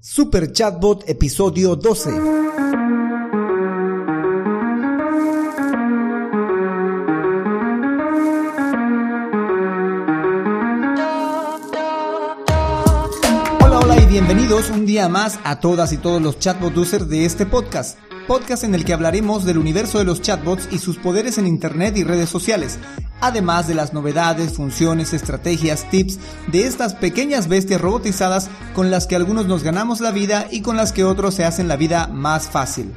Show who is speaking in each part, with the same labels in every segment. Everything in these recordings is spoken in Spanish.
Speaker 1: Super Chatbot episodio 12. Hola, hola y bienvenidos un día más a todas y todos los chatbot users de este podcast. Podcast en el que hablaremos del universo de los chatbots y sus poderes en internet y redes sociales, además de las novedades, funciones, estrategias, tips de estas pequeñas bestias robotizadas con las que algunos nos ganamos la vida y con las que otros se hacen la vida más fácil.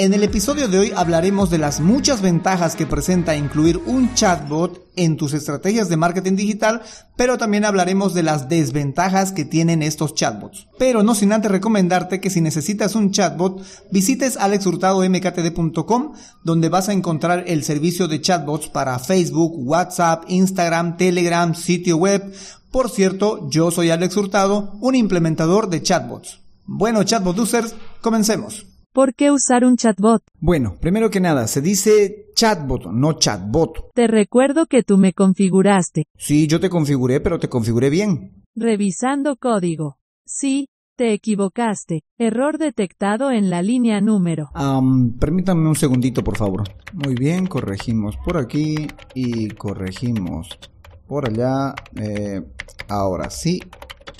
Speaker 1: En el episodio de hoy hablaremos de las muchas ventajas que presenta incluir un chatbot en tus estrategias de marketing digital, pero también hablaremos de las desventajas que tienen estos chatbots. Pero no sin antes recomendarte que si necesitas un chatbot, visites alexhurtadomktd.com, donde vas a encontrar el servicio de chatbots para Facebook, WhatsApp, Instagram, Telegram, sitio web. Por cierto, yo soy Alex Hurtado, un implementador de chatbots. Bueno, chatbot users, comencemos.
Speaker 2: ¿Por qué usar un chatbot?
Speaker 1: Bueno, primero que nada, se dice chatbot, no chatbot.
Speaker 2: Te recuerdo que tú me configuraste.
Speaker 1: Sí, yo te configuré, pero te configuré bien.
Speaker 2: Revisando código. Sí, te equivocaste. Error detectado en la línea número.
Speaker 1: Um, permítanme un segundito, por favor. Muy bien, corregimos por aquí y corregimos por allá. Eh, ahora sí.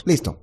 Speaker 1: Listo.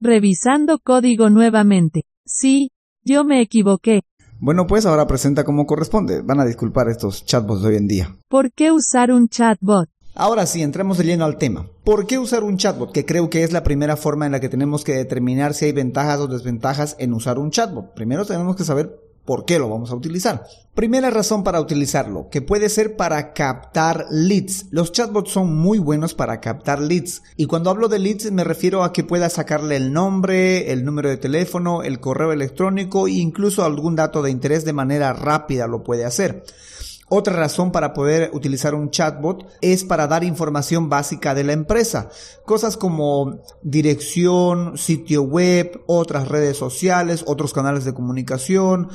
Speaker 2: Revisando código nuevamente. Sí, yo me equivoqué.
Speaker 1: Bueno, pues ahora presenta como corresponde. Van a disculpar estos chatbots de hoy en día.
Speaker 2: ¿Por qué usar un chatbot?
Speaker 1: Ahora sí, entremos de lleno al tema. ¿Por qué usar un chatbot? Que creo que es la primera forma en la que tenemos que determinar si hay ventajas o desventajas en usar un chatbot. Primero tenemos que saber ¿Por qué lo vamos a utilizar? Primera razón para utilizarlo, que puede ser para captar leads. Los chatbots son muy buenos para captar leads. Y cuando hablo de leads me refiero a que pueda sacarle el nombre, el número de teléfono, el correo electrónico e incluso algún dato de interés de manera rápida lo puede hacer. Otra razón para poder utilizar un chatbot es para dar información básica de la empresa. Cosas como dirección, sitio web, otras redes sociales, otros canales de comunicación,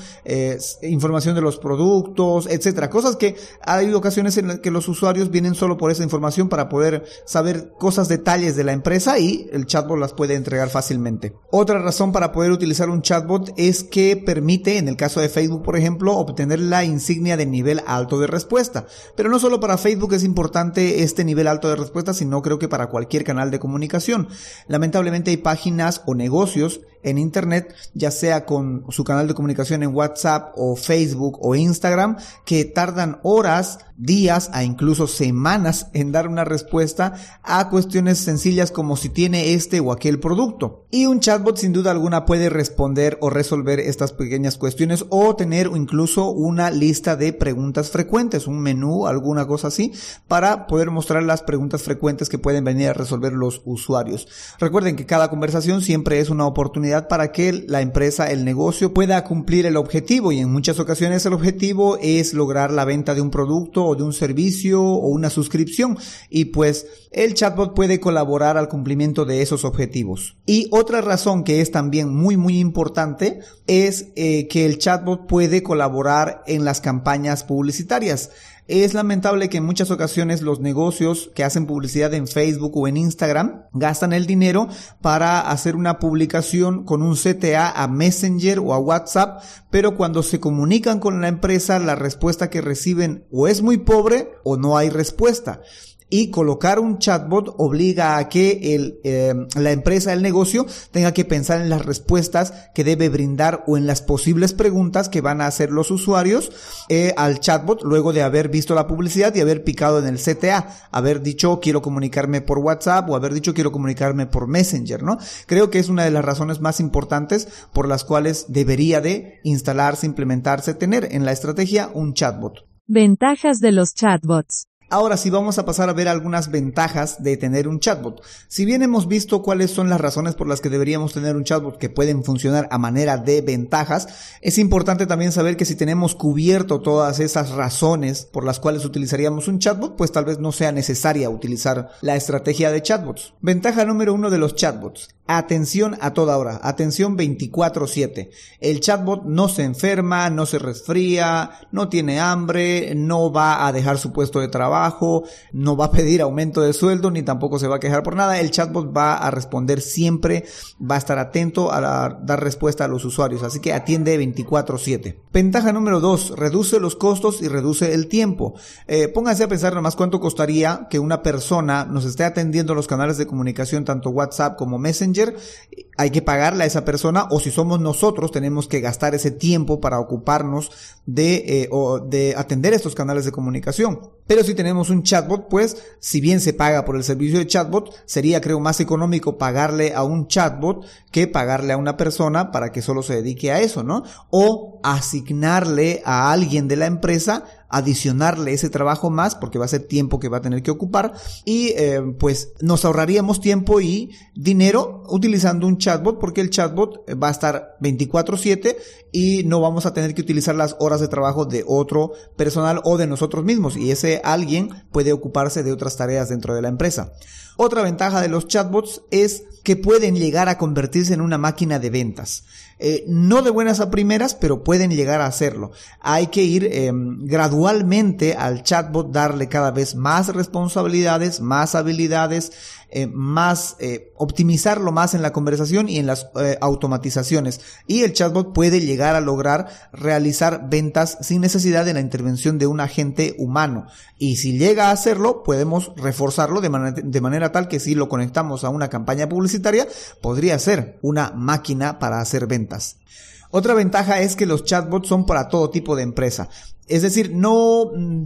Speaker 1: información de los productos, etcétera. Cosas que hay ocasiones en las que los usuarios vienen solo por esa información para poder saber cosas, detalles de la empresa y el chatbot las puede entregar fácilmente. Otra razón para poder utilizar un chatbot es que permite, en el caso de Facebook, por ejemplo, obtener la insignia de nivel alto alto de respuesta. Pero no solo para Facebook es importante este nivel alto de respuesta, sino creo que para cualquier canal de comunicación. Lamentablemente hay páginas o negocios en Internet, ya sea con su canal de comunicación en WhatsApp o Facebook o Instagram, que tardan horas, días a incluso semanas en dar una respuesta a cuestiones sencillas como si tiene este o aquel producto. Y un chatbot sin duda alguna puede responder o resolver estas pequeñas cuestiones o tener incluso una lista de preguntas frecuentes, un menú, alguna cosa así, para poder mostrar las preguntas frecuentes que pueden venir a resolver los usuarios. Recuerden que cada conversación siempre es una oportunidad para que la empresa, el negocio pueda cumplir el objetivo y en muchas ocasiones el objetivo es lograr la venta de un producto o de un servicio o una suscripción y pues el chatbot puede colaborar al cumplimiento de esos objetivos. Y otra razón que es también muy muy importante es eh, que el chatbot puede colaborar en las campañas publicitarias. Es lamentable que en muchas ocasiones los negocios que hacen publicidad en Facebook o en Instagram gastan el dinero para hacer una publicación con un CTA a Messenger o a WhatsApp, pero cuando se comunican con la empresa la respuesta que reciben o es muy pobre o no hay respuesta y colocar un chatbot obliga a que eh, la empresa, el negocio, tenga que pensar en las respuestas que debe brindar o en las posibles preguntas que van a hacer los usuarios eh, al chatbot luego de haber visto la publicidad y haber picado en el CTA, haber dicho quiero comunicarme por WhatsApp o haber dicho quiero comunicarme por Messenger, ¿no? Creo que es una de las razones más importantes por las cuales debería de instalarse, implementarse, tener en la estrategia un chatbot.
Speaker 2: Ventajas de los chatbots.
Speaker 1: Ahora sí vamos a pasar a ver algunas ventajas de tener un chatbot. Si bien hemos visto cuáles son las razones por las que deberíamos tener un chatbot que pueden funcionar a manera de ventajas, es importante también saber que si tenemos cubierto todas esas razones por las cuales utilizaríamos un chatbot, pues tal vez no sea necesaria utilizar la estrategia de chatbots. Ventaja número uno de los chatbots. Atención a toda hora, atención 24/7. El chatbot no se enferma, no se resfría, no tiene hambre, no va a dejar su puesto de trabajo, no va a pedir aumento de sueldo, ni tampoco se va a quejar por nada. El chatbot va a responder siempre, va a estar atento a dar respuesta a los usuarios, así que atiende 24/7. Ventaja número 2, reduce los costos y reduce el tiempo. Eh, pónganse a pensar nomás cuánto costaría que una persona nos esté atendiendo los canales de comunicación, tanto WhatsApp como Messenger, Messenger hay que pagarle a esa persona o si somos nosotros tenemos que gastar ese tiempo para ocuparnos de, eh, o de atender estos canales de comunicación. Pero si tenemos un chatbot, pues si bien se paga por el servicio de chatbot, sería creo más económico pagarle a un chatbot que pagarle a una persona para que solo se dedique a eso, ¿no? O asignarle a alguien de la empresa adicionarle ese trabajo más porque va a ser tiempo que va a tener que ocupar y eh, pues nos ahorraríamos tiempo y dinero utilizando un chatbot porque el chatbot va a estar 24/7 y no vamos a tener que utilizar las horas de trabajo de otro personal o de nosotros mismos y ese alguien puede ocuparse de otras tareas dentro de la empresa. Otra ventaja de los chatbots es que pueden llegar a convertirse en una máquina de ventas. Eh, no de buenas a primeras, pero pueden llegar a hacerlo. Hay que ir em, gradualmente al chatbot, darle cada vez más responsabilidades, más habilidades, eh, más eh, optimizarlo más en la conversación y en las automatizaciones. Y el chatbot puede llegar a lograr realizar ventas sin necesidad de la intervención de un agente humano. Y si llega a hacerlo, podemos reforzarlo de, de manera tal que si lo conectamos a una campaña publicitaria, podría ser una máquina para hacer ventas. Otra ventaja es que los chatbots son para todo tipo de empresa. Es decir, no, mm,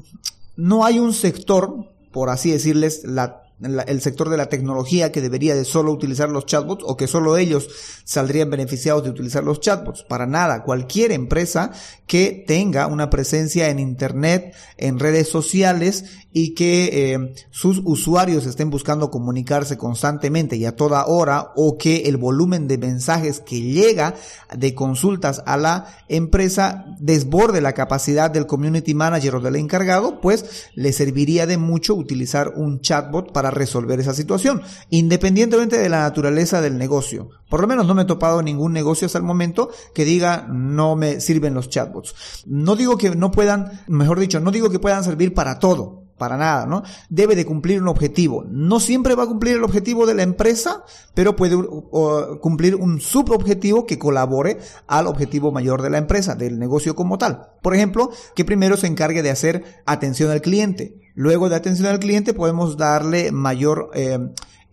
Speaker 1: no hay un sector, por así decirles, la el sector de la tecnología que debería de solo utilizar los chatbots o que solo ellos saldrían beneficiados de utilizar los chatbots. Para nada, cualquier empresa que tenga una presencia en Internet, en redes sociales y que eh, sus usuarios estén buscando comunicarse constantemente y a toda hora o que el volumen de mensajes que llega de consultas a la empresa desborde la capacidad del community manager o del encargado, pues le serviría de mucho utilizar un chatbot para resolver esa situación, independientemente de la naturaleza del negocio. Por lo menos no me he topado ningún negocio hasta el momento que diga no me sirven los chatbots. No digo que no puedan, mejor dicho, no digo que puedan servir para todo, para nada, ¿no? Debe de cumplir un objetivo. No siempre va a cumplir el objetivo de la empresa, pero puede cumplir un subobjetivo que colabore al objetivo mayor de la empresa, del negocio como tal. Por ejemplo, que primero se encargue de hacer atención al cliente. Luego de atención al cliente podemos darle mayor eh,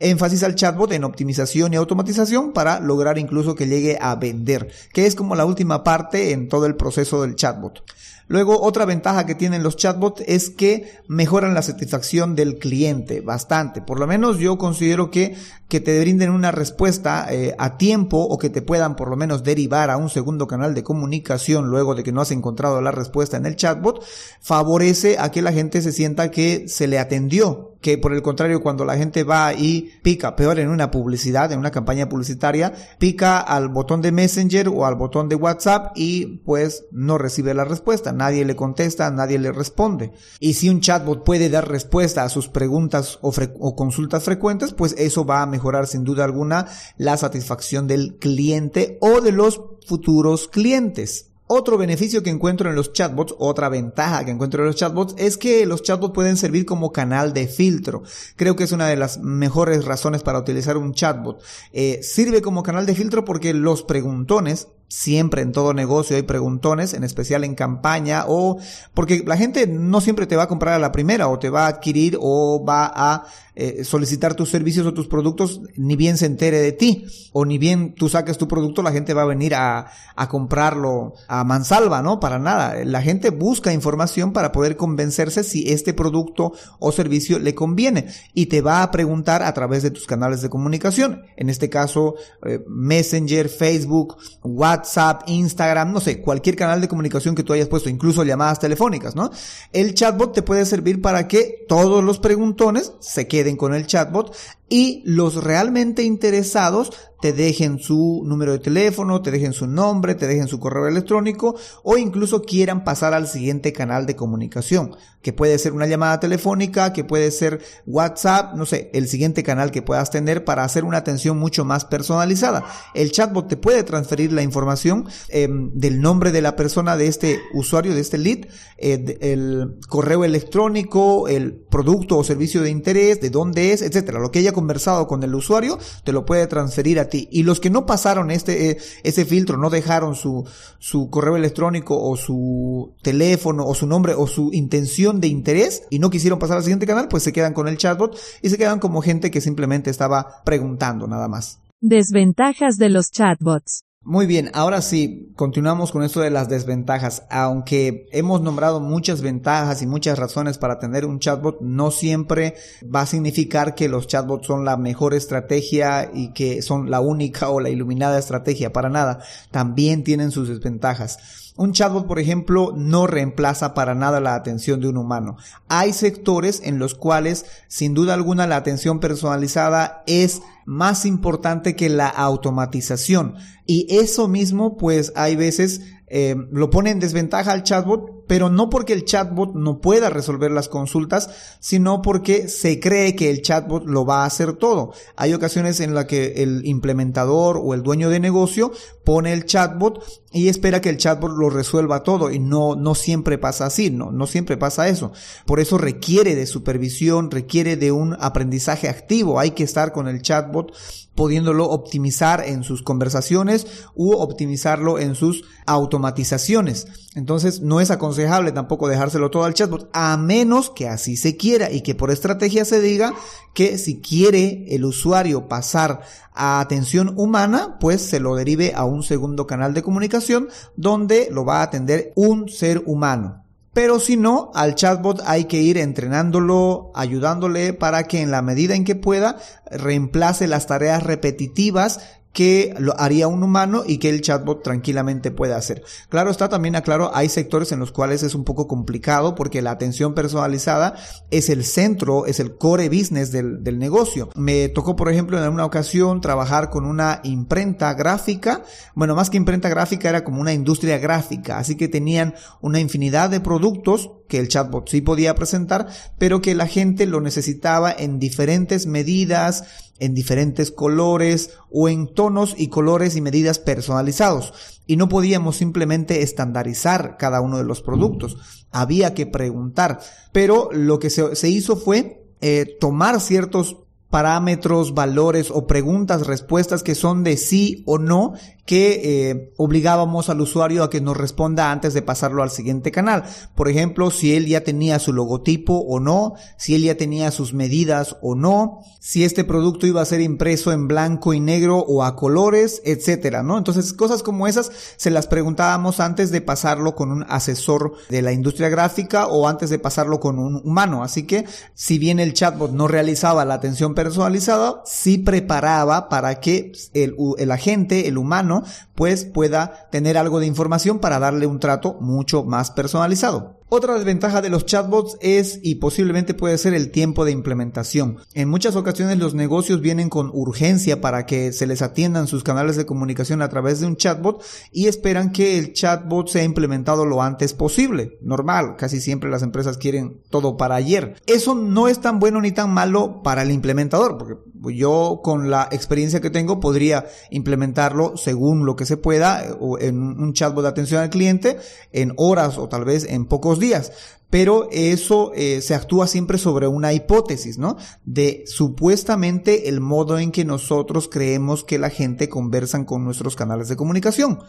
Speaker 1: énfasis al chatbot en optimización y automatización para lograr incluso que llegue a vender, que es como la última parte en todo el proceso del chatbot. Luego, otra ventaja que tienen los chatbots es que mejoran la satisfacción del cliente bastante. Por lo menos yo considero que que te brinden una respuesta eh, a tiempo o que te puedan por lo menos derivar a un segundo canal de comunicación luego de que no has encontrado la respuesta en el chatbot, favorece a que la gente se sienta que se le atendió que por el contrario cuando la gente va y pica, peor en una publicidad, en una campaña publicitaria, pica al botón de Messenger o al botón de WhatsApp y pues no recibe la respuesta, nadie le contesta, nadie le responde. Y si un chatbot puede dar respuesta a sus preguntas o, o consultas frecuentes, pues eso va a mejorar sin duda alguna la satisfacción del cliente o de los futuros clientes. Otro beneficio que encuentro en los chatbots, otra ventaja que encuentro en los chatbots, es que los chatbots pueden servir como canal de filtro. Creo que es una de las mejores razones para utilizar un chatbot. Eh, sirve como canal de filtro porque los preguntones Siempre en todo negocio hay preguntones, en especial en campaña o porque la gente no siempre te va a comprar a la primera o te va a adquirir o va a eh, solicitar tus servicios o tus productos ni bien se entere de ti o ni bien tú saques tu producto la gente va a venir a, a comprarlo a mansalva, ¿no? Para nada. La gente busca información para poder convencerse si este producto o servicio le conviene y te va a preguntar a través de tus canales de comunicación. En este caso, eh, Messenger, Facebook, WhatsApp, WhatsApp, Instagram, no sé, cualquier canal de comunicación que tú hayas puesto, incluso llamadas telefónicas, ¿no? El chatbot te puede servir para que todos los preguntones se queden con el chatbot y los realmente interesados te dejen su número de teléfono, te dejen su nombre, te dejen su correo electrónico o incluso quieran pasar al siguiente canal de comunicación, que puede ser una llamada telefónica, que puede ser WhatsApp, no sé, el siguiente canal que puedas tener para hacer una atención mucho más personalizada. El chatbot te puede transferir la información em, del nombre de la persona, de este usuario, de este lead, eh, el correo electrónico, el producto o servicio de interés, de dónde es, etcétera. Lo que haya conversado con el usuario te lo puede transferir a ti y los que no pasaron este, eh, ese filtro, no dejaron su, su correo electrónico o su teléfono o su nombre o su intención de interés y no quisieron pasar al siguiente canal, pues se quedan con el chatbot y se quedan como gente que simplemente estaba preguntando nada más.
Speaker 2: Desventajas de los chatbots.
Speaker 1: Muy bien, ahora sí, continuamos con esto de las desventajas. Aunque hemos nombrado muchas ventajas y muchas razones para tener un chatbot, no siempre va a significar que los chatbots son la mejor estrategia y que son la única o la iluminada estrategia. Para nada, también tienen sus desventajas. Un chatbot, por ejemplo, no reemplaza para nada la atención de un humano. Hay sectores en los cuales, sin duda alguna, la atención personalizada es más importante que la automatización. Y eso mismo, pues hay veces eh, lo pone en desventaja al chatbot, pero no porque el chatbot no pueda resolver las consultas, sino porque se cree que el chatbot lo va a hacer todo. Hay ocasiones en las que el implementador o el dueño de negocio pone el chatbot y espera que el chatbot lo resuelva todo y no, no siempre pasa así, no, no siempre pasa eso. Por eso requiere de supervisión, requiere de un aprendizaje activo. Hay que estar con el chatbot pudiéndolo optimizar en sus conversaciones u optimizarlo en sus automatizaciones. Entonces no es aconsejable tampoco dejárselo todo al chatbot a menos que así se quiera y que por estrategia se diga que si quiere el usuario pasar a atención humana, pues se lo derive a un segundo canal de comunicación donde lo va a atender un ser humano. Pero si no, al chatbot hay que ir entrenándolo, ayudándole para que en la medida en que pueda reemplace las tareas repetitivas que lo haría un humano y que el chatbot tranquilamente puede hacer. Claro está, también aclaro, hay sectores en los cuales es un poco complicado porque la atención personalizada es el centro, es el core business del, del negocio. Me tocó, por ejemplo, en una ocasión trabajar con una imprenta gráfica. Bueno, más que imprenta gráfica era como una industria gráfica, así que tenían una infinidad de productos que el chatbot sí podía presentar, pero que la gente lo necesitaba en diferentes medidas, en diferentes colores o en tonos y colores y medidas personalizados. Y no podíamos simplemente estandarizar cada uno de los productos. Había que preguntar. Pero lo que se, hizo fue eh, tomar ciertos parámetros, valores o preguntas, respuestas que son de sí o no que eh, obligábamos al usuario a que nos responda antes de pasarlo al siguiente canal. Por ejemplo, si él ya tenía su logotipo o no, si él ya tenía sus medidas o no, si este producto iba a ser impreso en blanco y negro o a colores, etcétera, ¿no? Entonces, cosas como esas se las preguntábamos antes de pasarlo con un asesor de la industria gráfica o antes de pasarlo con un humano. Así que, si bien el chatbot no realizaba la atención personalizada, sí preparaba para que el, el agente, el humano, pues pueda tener algo de información para darle un trato mucho más personalizado. Otra desventaja de los chatbots es y posiblemente puede ser el tiempo de implementación. En muchas ocasiones los negocios vienen con urgencia para que se les atiendan sus canales de comunicación a través de un chatbot y esperan que el chatbot sea implementado lo antes posible. Normal, casi siempre las empresas quieren todo para ayer. Eso no es tan bueno ni tan malo para el implementador, porque yo con la experiencia que tengo podría implementarlo según lo que se pueda en un chatbot de atención al cliente en horas o tal vez en pocos días Pero eso eh, se actúa siempre sobre una hipótesis, ¿no? De supuestamente el modo en que nosotros creemos que la gente conversan con nuestros canales de comunicación.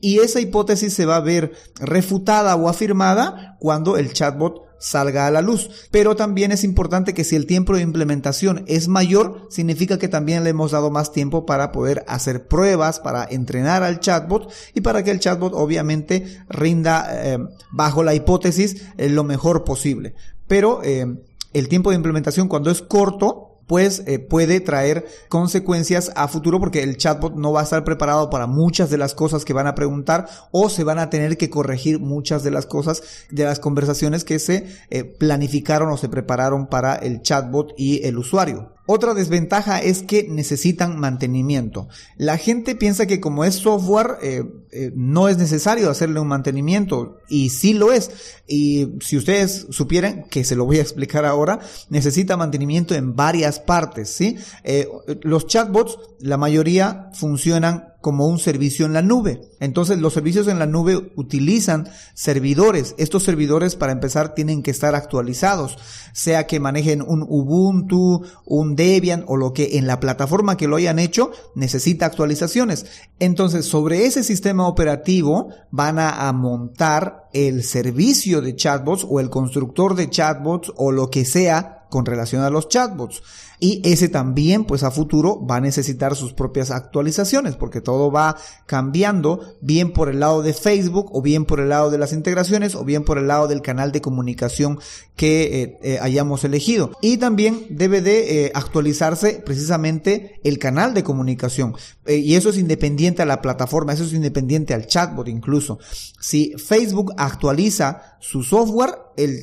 Speaker 1: Y esa hipótesis se va a ver refutada o afirmada cuando el chatbot salga a la luz. Pero también es importante que si el tiempo de implementación es mayor, significa que también le hemos dado más tiempo para poder hacer pruebas, para entrenar al chatbot y para que el chatbot obviamente rinda eh, bajo la hipótesis eh, lo mejor posible. Pero eh, el tiempo de implementación cuando es corto, pues eh, puede traer consecuencias a futuro porque el chatbot no va a estar preparado para muchas de las cosas que van a preguntar o se van a tener que corregir muchas de las cosas de las conversaciones que se eh, planificaron o se prepararon para el chatbot y el usuario. Otra desventaja es que necesitan mantenimiento. La gente piensa que como es software eh, eh, no es necesario hacerle un mantenimiento y sí lo es. Y si ustedes supieran, que se lo voy a explicar ahora, necesita mantenimiento en varias partes. ¿sí? Eh, los chatbots, la mayoría funcionan como un servicio en la nube. Entonces los servicios en la nube utilizan servidores. Estos servidores para empezar tienen que estar actualizados, sea que manejen un Ubuntu, un Debian o lo que en la plataforma que lo hayan hecho necesita actualizaciones. Entonces sobre ese sistema operativo van a, montar el servicio de chatbots o el constructor de chatbots o lo que sea con relación a los chatbots. Y ese también, pues a futuro, va a necesitar sus propias actualizaciones, porque todo va cambiando, bien por el lado de Facebook, o bien por el lado de las integraciones, o bien por el lado del canal de comunicación que eh, eh, hayamos elegido. Y también debe de eh, actualizarse precisamente el canal de comunicación. y eso es independiente a la plataforma, eso es independiente al chatbot incluso. Si Facebook actualiza su software,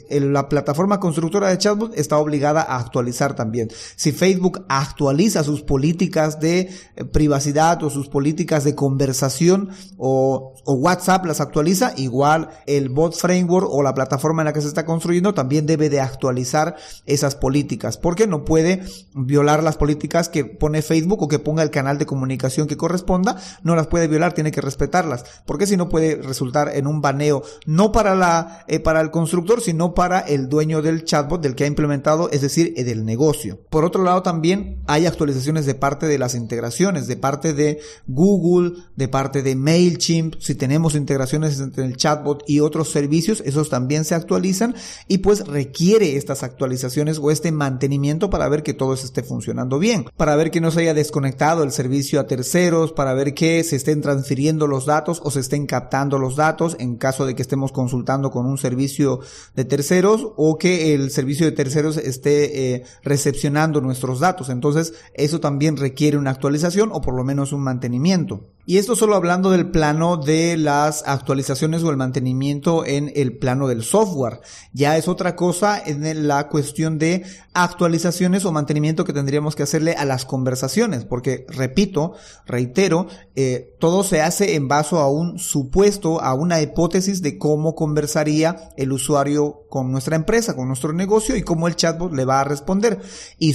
Speaker 1: la plataforma constructora de chatbot está obligada a actualizar también. Si Facebook actualiza sus políticas de eh, privacidad o sus políticas de conversación o, WhatsApp las actualiza, igual el bot framework o la plataforma en la que se está construyendo también debe de actualizar esas políticas, porque no puede violar las políticas que pone Facebook o que ponga el canal de comunicación que corresponda, no las puede violar, tiene que respetarlas, porque si no puede resultar en un baneo no para la eh, para el constructor, sino para el dueño del chatbot del que ha implementado, es decir, del negocio. Lado, también hay actualizaciones de parte de las integraciones, de parte de Google, de parte de MailChimp, si tenemos integraciones entre el chatbot y otros servicios, esos también se actualizan y pues requiere estas actualizaciones o este mantenimiento para ver que todo esté funcionando bien, para ver que no se haya desconectado el servicio a terceros, para ver que se estén transfiriendo los datos o se estén captando los datos en caso de que estemos consultando con un servicio de terceros o que el servicio de terceros esté eh, recepcionando nuestros datos. Entonces, eso también requiere una actualización o por lo menos un mantenimiento. Y esto solo hablando del plano de las actualizaciones o el mantenimiento en el plano del software. Ya es otra cosa en la cuestión de actualizaciones o mantenimiento que tendríamos que hacerle a las conversaciones. Porque, repito, reitero, eh, todo se hace en base a un supuesto, a una hipótesis de cómo conversaría el usuario con nuestra empresa, con nuestro negocio y cómo el chatbot le va a responder. Y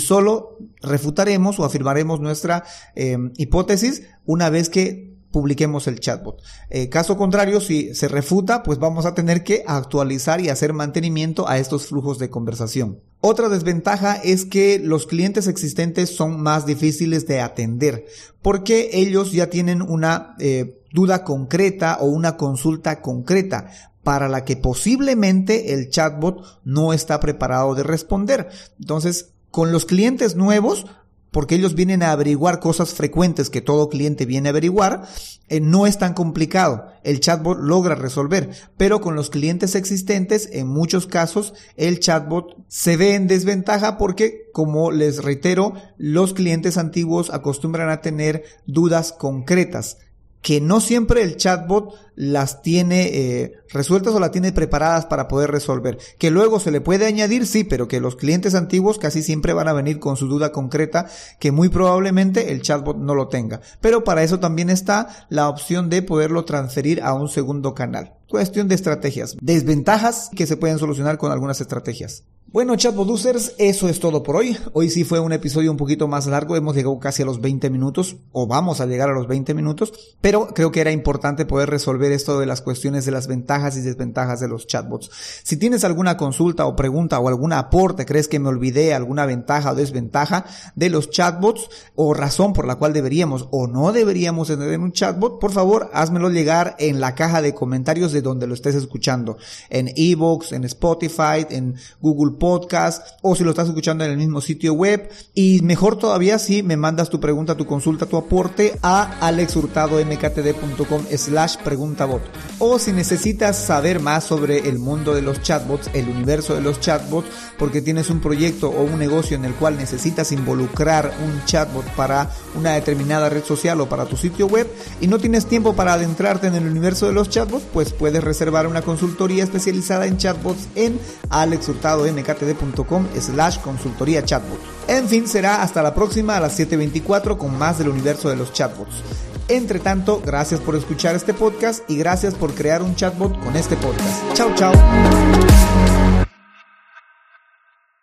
Speaker 1: refutaremos o afirmaremos nuestra eh, hipótesis una vez que publiquemos el chatbot. Eh, caso contrario, si se refuta, pues vamos a tener que actualizar y hacer mantenimiento a estos flujos de conversación. Otra desventaja es que los clientes existentes son más difíciles de atender porque ellos ya tienen una eh, duda concreta o una consulta concreta para la que posiblemente el chatbot no está preparado de responder. Entonces, con los clientes nuevos porque ellos vienen a averiguar cosas frecuentes que todo cliente viene a averiguar, eh, no es tan complicado. El chatbot logra resolver, pero con los clientes existentes, en muchos casos, el chatbot se ve en desventaja porque, como les reitero, los clientes antiguos acostumbran a tener dudas concretas que no siempre el chatbot las tiene eh, resueltas o las tiene preparadas para poder resolver. Que luego se le puede añadir, sí, pero que los clientes antiguos casi siempre van a venir con su duda concreta que muy probablemente el chatbot no lo tenga. Pero para eso también está la opción de poderlo transferir a un segundo canal. Cuestión de estrategias. Desventajas que se pueden solucionar con algunas estrategias. Bueno, chatbot users, eso es todo por hoy. Hoy sí fue un episodio un poquito más largo, hemos llegado casi a los 20 minutos, o vamos a llegar a los 20 minutos, pero creo que era importante poder resolver esto de las cuestiones de las ventajas y desventajas de los chatbots. Si tienes alguna consulta o pregunta o algún aporte, crees que me olvidé alguna ventaja o desventaja de los chatbots, o razón por la cual deberíamos o no deberíamos tener un chatbot, por favor, házmelo llegar en la caja de comentarios de donde lo estés escuchando, en Evox, en Spotify, en Google podcast o si lo estás escuchando en el mismo sitio web. Y mejor todavía si me mandas tu pregunta, tu consulta, tu aporte a alexhurtadomktd.com slash preguntabot. O si necesitas saber más sobre el mundo de los chatbots, el universo de los chatbots, porque tienes un proyecto o un negocio en el cual necesitas involucrar un chatbot para una determinada red social o para tu sitio web y no tienes tiempo para adentrarte en el universo de los chatbots, pues puedes reservar una consultoría especializada en chatbots en alexhurtadomktd ktd.com slash consultoría chatbot. En fin, será hasta la próxima a las 7.24 con más del universo de los chatbots. Entre tanto, gracias por escuchar este podcast y gracias por crear un chatbot con este podcast. Chao, chao.